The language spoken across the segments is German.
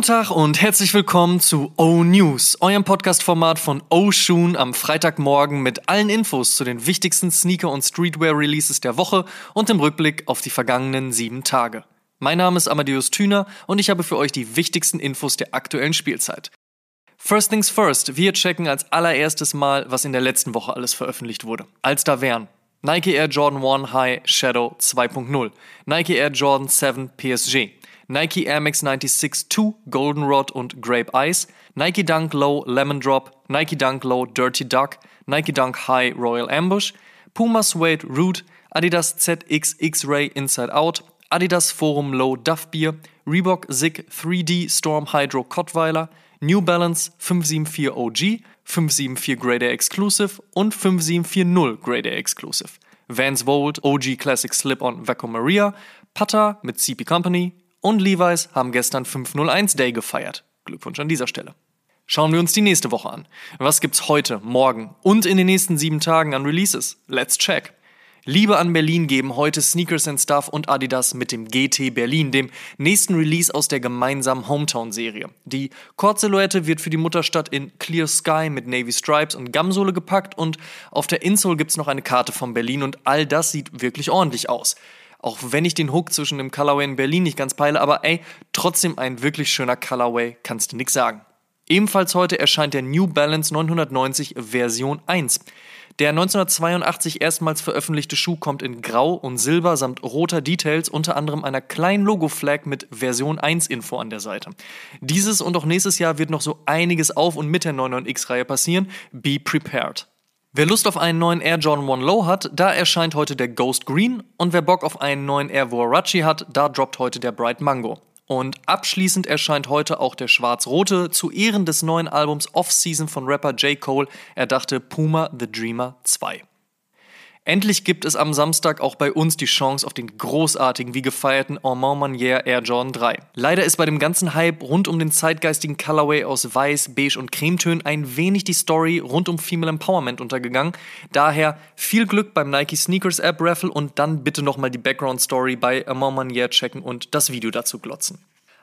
Guten Tag und herzlich willkommen zu O News, eurem Podcast-Format von O Shoon am Freitagmorgen mit allen Infos zu den wichtigsten Sneaker- und Streetwear-Releases der Woche und dem Rückblick auf die vergangenen sieben Tage. Mein Name ist Amadeus Thüner und ich habe für euch die wichtigsten Infos der aktuellen Spielzeit. First things first, wir checken als allererstes mal, was in der letzten Woche alles veröffentlicht wurde. Als da wären Nike Air Jordan 1 High Shadow 2.0, Nike Air Jordan 7 PSG, Nike Air Max 96 2 Goldenrod und Grape Ice, Nike Dunk Low Lemon Drop, Nike Dunk Low Dirty Duck, Nike Dunk High Royal Ambush, Puma Suede Root, Adidas ZX X-Ray Inside Out, Adidas Forum Low Duff Beer, Reebok Zig 3D Storm Hydro Cottweiler, New Balance 574 OG, 574 Grade A Exclusive und 5740 Grade A Exclusive. Vans Volt OG Classic Slip-On Vaco Maria, Pata mit CP Company, und Levi's haben gestern 501 Day gefeiert. Glückwunsch an dieser Stelle. Schauen wir uns die nächste Woche an. Was gibt's heute, morgen und in den nächsten sieben Tagen an Releases? Let's check. Liebe an Berlin geben heute Sneakers and Stuff und Adidas mit dem GT Berlin, dem nächsten Release aus der gemeinsamen Hometown-Serie. Die Kord-Silhouette wird für die Mutterstadt in Clear Sky mit Navy Stripes und Gamsohle gepackt und auf der Insole gibt's noch eine Karte von Berlin und all das sieht wirklich ordentlich aus. Auch wenn ich den Hook zwischen dem Colorway in Berlin nicht ganz peile, aber ey, trotzdem ein wirklich schöner Colorway, kannst du nix sagen. Ebenfalls heute erscheint der New Balance 990 Version 1. Der 1982 erstmals veröffentlichte Schuh kommt in Grau und Silber samt roter Details, unter anderem einer kleinen Logo-Flag mit Version 1 Info an der Seite. Dieses und auch nächstes Jahr wird noch so einiges auf und mit der 99X-Reihe passieren. Be prepared. Wer Lust auf einen neuen Air Jordan 1 Low hat, da erscheint heute der Ghost Green und wer Bock auf einen neuen Air Warachi hat, da droppt heute der Bright Mango. Und abschließend erscheint heute auch der Schwarz-Rote zu Ehren des neuen Albums Off-Season von Rapper J. Cole. Er dachte Puma The Dreamer 2. Endlich gibt es am Samstag auch bei uns die Chance auf den großartigen wie gefeierten Armand Manier Air Jordan 3. Leider ist bei dem ganzen Hype rund um den zeitgeistigen Colorway aus Weiß, Beige und Cremetönen ein wenig die Story rund um Female Empowerment untergegangen. Daher viel Glück beim Nike Sneakers App Raffle und dann bitte nochmal die Background Story bei Armand Manier checken und das Video dazu glotzen.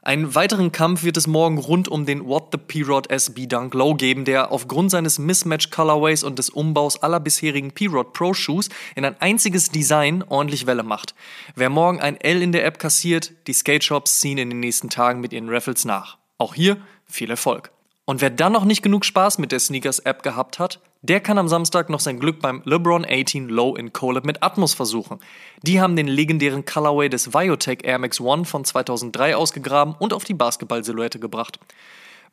Einen weiteren Kampf wird es morgen rund um den What the P-Rod SB Dunk Low geben, der aufgrund seines Mismatch Colorways und des Umbaus aller bisherigen P-Rod Pro Shoes in ein einziges Design ordentlich Welle macht. Wer morgen ein L in der App kassiert, die Skate Shops ziehen in den nächsten Tagen mit ihren Raffles nach. Auch hier viel Erfolg. Und wer dann noch nicht genug Spaß mit der Sneakers-App gehabt hat, der kann am Samstag noch sein Glück beim LeBron 18 Low in Collab mit Atmos versuchen. Die haben den legendären Colorway des Viotech Air Max One von 2003 ausgegraben und auf die Basketball-Silhouette gebracht.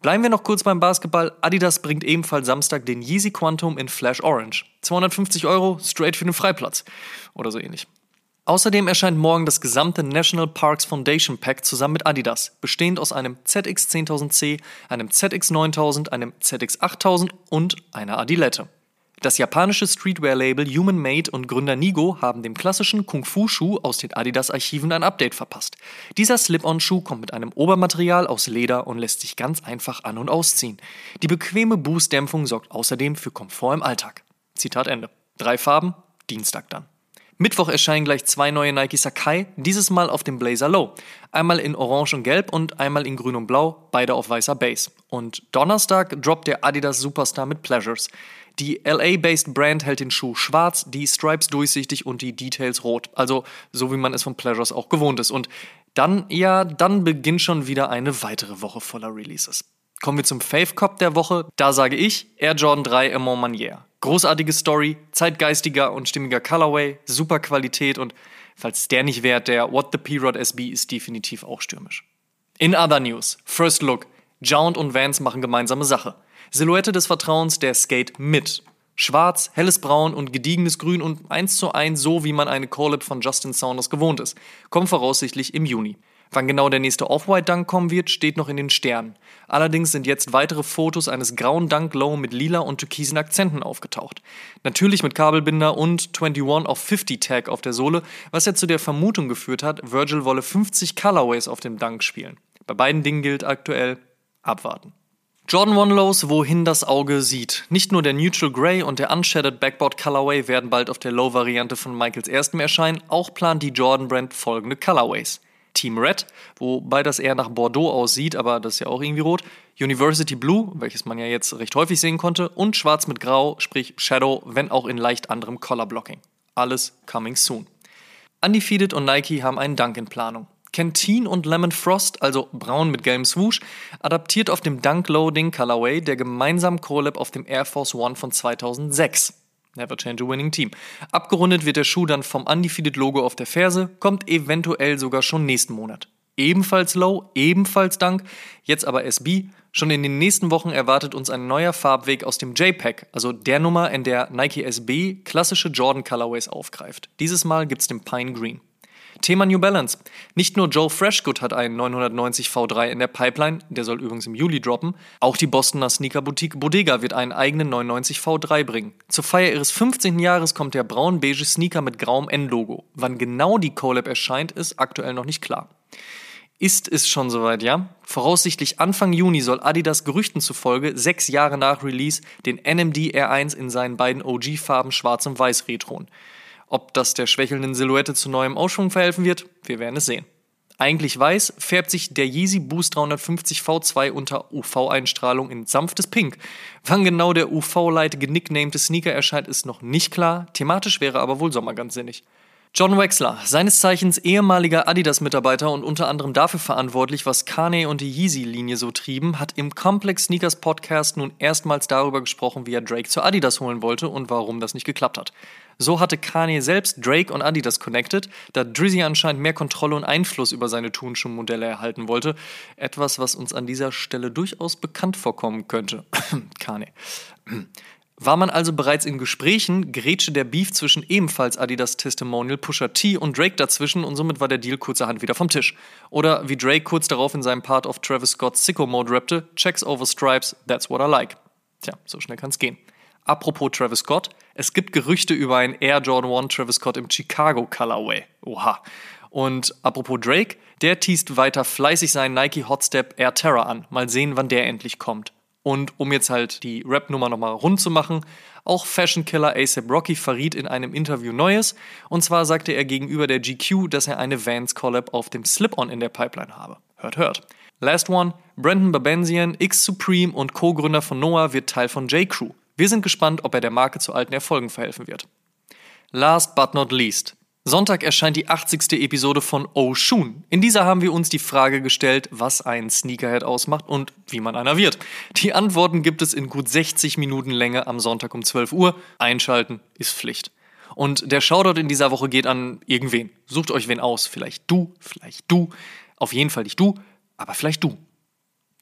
Bleiben wir noch kurz beim Basketball. Adidas bringt ebenfalls Samstag den Yeezy Quantum in Flash Orange. 250 Euro straight für den Freiplatz. Oder so ähnlich. Außerdem erscheint morgen das gesamte National Parks Foundation Pack zusammen mit Adidas, bestehend aus einem ZX10000C, einem ZX9000, einem ZX8000 und einer Adilette. Das japanische Streetwear-Label Human Made und Gründer Nigo haben dem klassischen Kung-Fu-Schuh aus den Adidas-Archiven ein Update verpasst. Dieser Slip-On-Schuh kommt mit einem Obermaterial aus Leder und lässt sich ganz einfach an- und ausziehen. Die bequeme Boost-Dämpfung sorgt außerdem für Komfort im Alltag. Zitat Ende. Drei Farben, Dienstag dann. Mittwoch erscheinen gleich zwei neue Nike Sakai, dieses Mal auf dem Blazer Low. Einmal in Orange und Gelb und einmal in Grün und Blau, beide auf weißer Base. Und Donnerstag droppt der Adidas Superstar mit Pleasures. Die LA-based Brand hält den Schuh schwarz, die Stripes durchsichtig und die Details rot. Also so wie man es von Pleasures auch gewohnt ist. Und dann, ja, dann beginnt schon wieder eine weitere Woche voller Releases. Kommen wir zum Fave Cop der Woche. Da sage ich Air Jordan 3 Amont Manier. Großartige Story, zeitgeistiger und stimmiger Colorway, super Qualität und falls der nicht wert, der What the P-Rod SB ist definitiv auch stürmisch. In other news, First Look, Jount und Vans machen gemeinsame Sache. Silhouette des Vertrauens der Skate mit. Schwarz, helles Braun und gediegenes Grün und eins zu eins so, wie man eine Collab von Justin Saunders gewohnt ist. Kommt voraussichtlich im Juni. Wann genau der nächste Off-White-Dunk kommen wird, steht noch in den Sternen. Allerdings sind jetzt weitere Fotos eines grauen Dunk Low mit lila und türkisen Akzenten aufgetaucht. Natürlich mit Kabelbinder und 21 auf 50 Tag auf der Sohle, was ja zu der Vermutung geführt hat, Virgil wolle 50 Colorways auf dem Dunk spielen. Bei beiden Dingen gilt aktuell abwarten. Jordan One Lows, wohin das Auge sieht. Nicht nur der Neutral Grey und der Unshattered Backboard Colorway werden bald auf der Low-Variante von Michaels erstem erscheinen, auch plant die Jordan Brand folgende Colorways. Team Red, wobei das eher nach Bordeaux aussieht, aber das ist ja auch irgendwie rot. University Blue, welches man ja jetzt recht häufig sehen konnte. Und Schwarz mit Grau, sprich Shadow, wenn auch in leicht anderem Color Blocking. Alles coming soon. Undefeated und Nike haben einen Dank in Planung. Canteen und Lemon Frost, also braun mit gelbem Swoosh, adaptiert auf dem Dunk Loading Colorway der gemeinsamen Collab auf dem Air Force One von 2006. Never change a winning team. Abgerundet wird der Schuh dann vom Undefeated Logo auf der Ferse, kommt eventuell sogar schon nächsten Monat. Ebenfalls Low, ebenfalls Dunk, jetzt aber SB. Schon in den nächsten Wochen erwartet uns ein neuer Farbweg aus dem JPEG, also der Nummer, in der Nike SB klassische Jordan Colorways aufgreift. Dieses Mal gibt's den Pine Green. Thema New Balance. Nicht nur Joe Freshgood hat einen 990 V3 in der Pipeline, der soll übrigens im Juli droppen, auch die Bostoner Sneaker-Boutique Bodega wird einen eigenen 990 V3 bringen. Zur Feier ihres 15. Jahres kommt der braun-beige Sneaker mit grauem N-Logo. Wann genau die Collab erscheint, ist aktuell noch nicht klar. Ist es schon soweit, ja? Voraussichtlich Anfang Juni soll Adidas Gerüchten zufolge sechs Jahre nach Release den NMD R1 in seinen beiden OG-Farben Schwarz und Weiß retronen. Ob das der schwächelnden Silhouette zu neuem Ausschwung verhelfen wird, wir werden es sehen. Eigentlich weiß, färbt sich der Yeezy Boost 350 V2 unter UV-Einstrahlung in sanftes Pink. Wann genau der UV-Light genicknamte Sneaker erscheint, ist noch nicht klar. Thematisch wäre aber wohl Sommer ganz sinnig. John Wexler, seines Zeichens ehemaliger Adidas-Mitarbeiter und unter anderem dafür verantwortlich, was Kanye und die Yeezy-Linie so trieben, hat im Complex Sneakers Podcast nun erstmals darüber gesprochen, wie er Drake zu Adidas holen wollte und warum das nicht geklappt hat. So hatte Kanye selbst Drake und Adidas connected, da Drizzy anscheinend mehr Kontrolle und Einfluss über seine Turnschuhmodelle erhalten wollte. Etwas, was uns an dieser Stelle durchaus bekannt vorkommen könnte. Kanye. War man also bereits in Gesprächen, grätschte der Beef zwischen ebenfalls Adidas Testimonial Pusher T und Drake dazwischen und somit war der Deal kurzerhand wieder vom Tisch. Oder wie Drake kurz darauf in seinem Part of Travis Scott's Sicko Mode rappte, Checks over Stripes, that's what I like. Tja, so schnell kann's gehen. Apropos Travis Scott, es gibt Gerüchte über einen Air Jordan 1 Travis Scott im Chicago Colorway. Oha. Und apropos Drake, der teast weiter fleißig seinen Nike Hotstep Air Terror an. Mal sehen, wann der endlich kommt. Und um jetzt halt die Rap-Nummer nochmal rund zu machen, auch Fashion Killer ASAP Rocky verriet in einem Interview Neues. Und zwar sagte er gegenüber der GQ, dass er eine Vans Collab auf dem Slip-On in der Pipeline habe. Hört, hört. Last one, Brandon Babenzian, X Supreme und Co-Gründer von Noah wird Teil von J. Crew. Wir sind gespannt, ob er der Marke zu alten Erfolgen verhelfen wird. Last but not least. Sonntag erscheint die 80. Episode von Oh Shun. In dieser haben wir uns die Frage gestellt, was ein Sneakerhead ausmacht und wie man einer wird. Die Antworten gibt es in gut 60 Minuten Länge am Sonntag um 12 Uhr. Einschalten ist Pflicht. Und der Shoutout in dieser Woche geht an irgendwen. Sucht euch wen aus. Vielleicht du, vielleicht du. Auf jeden Fall nicht du, aber vielleicht du.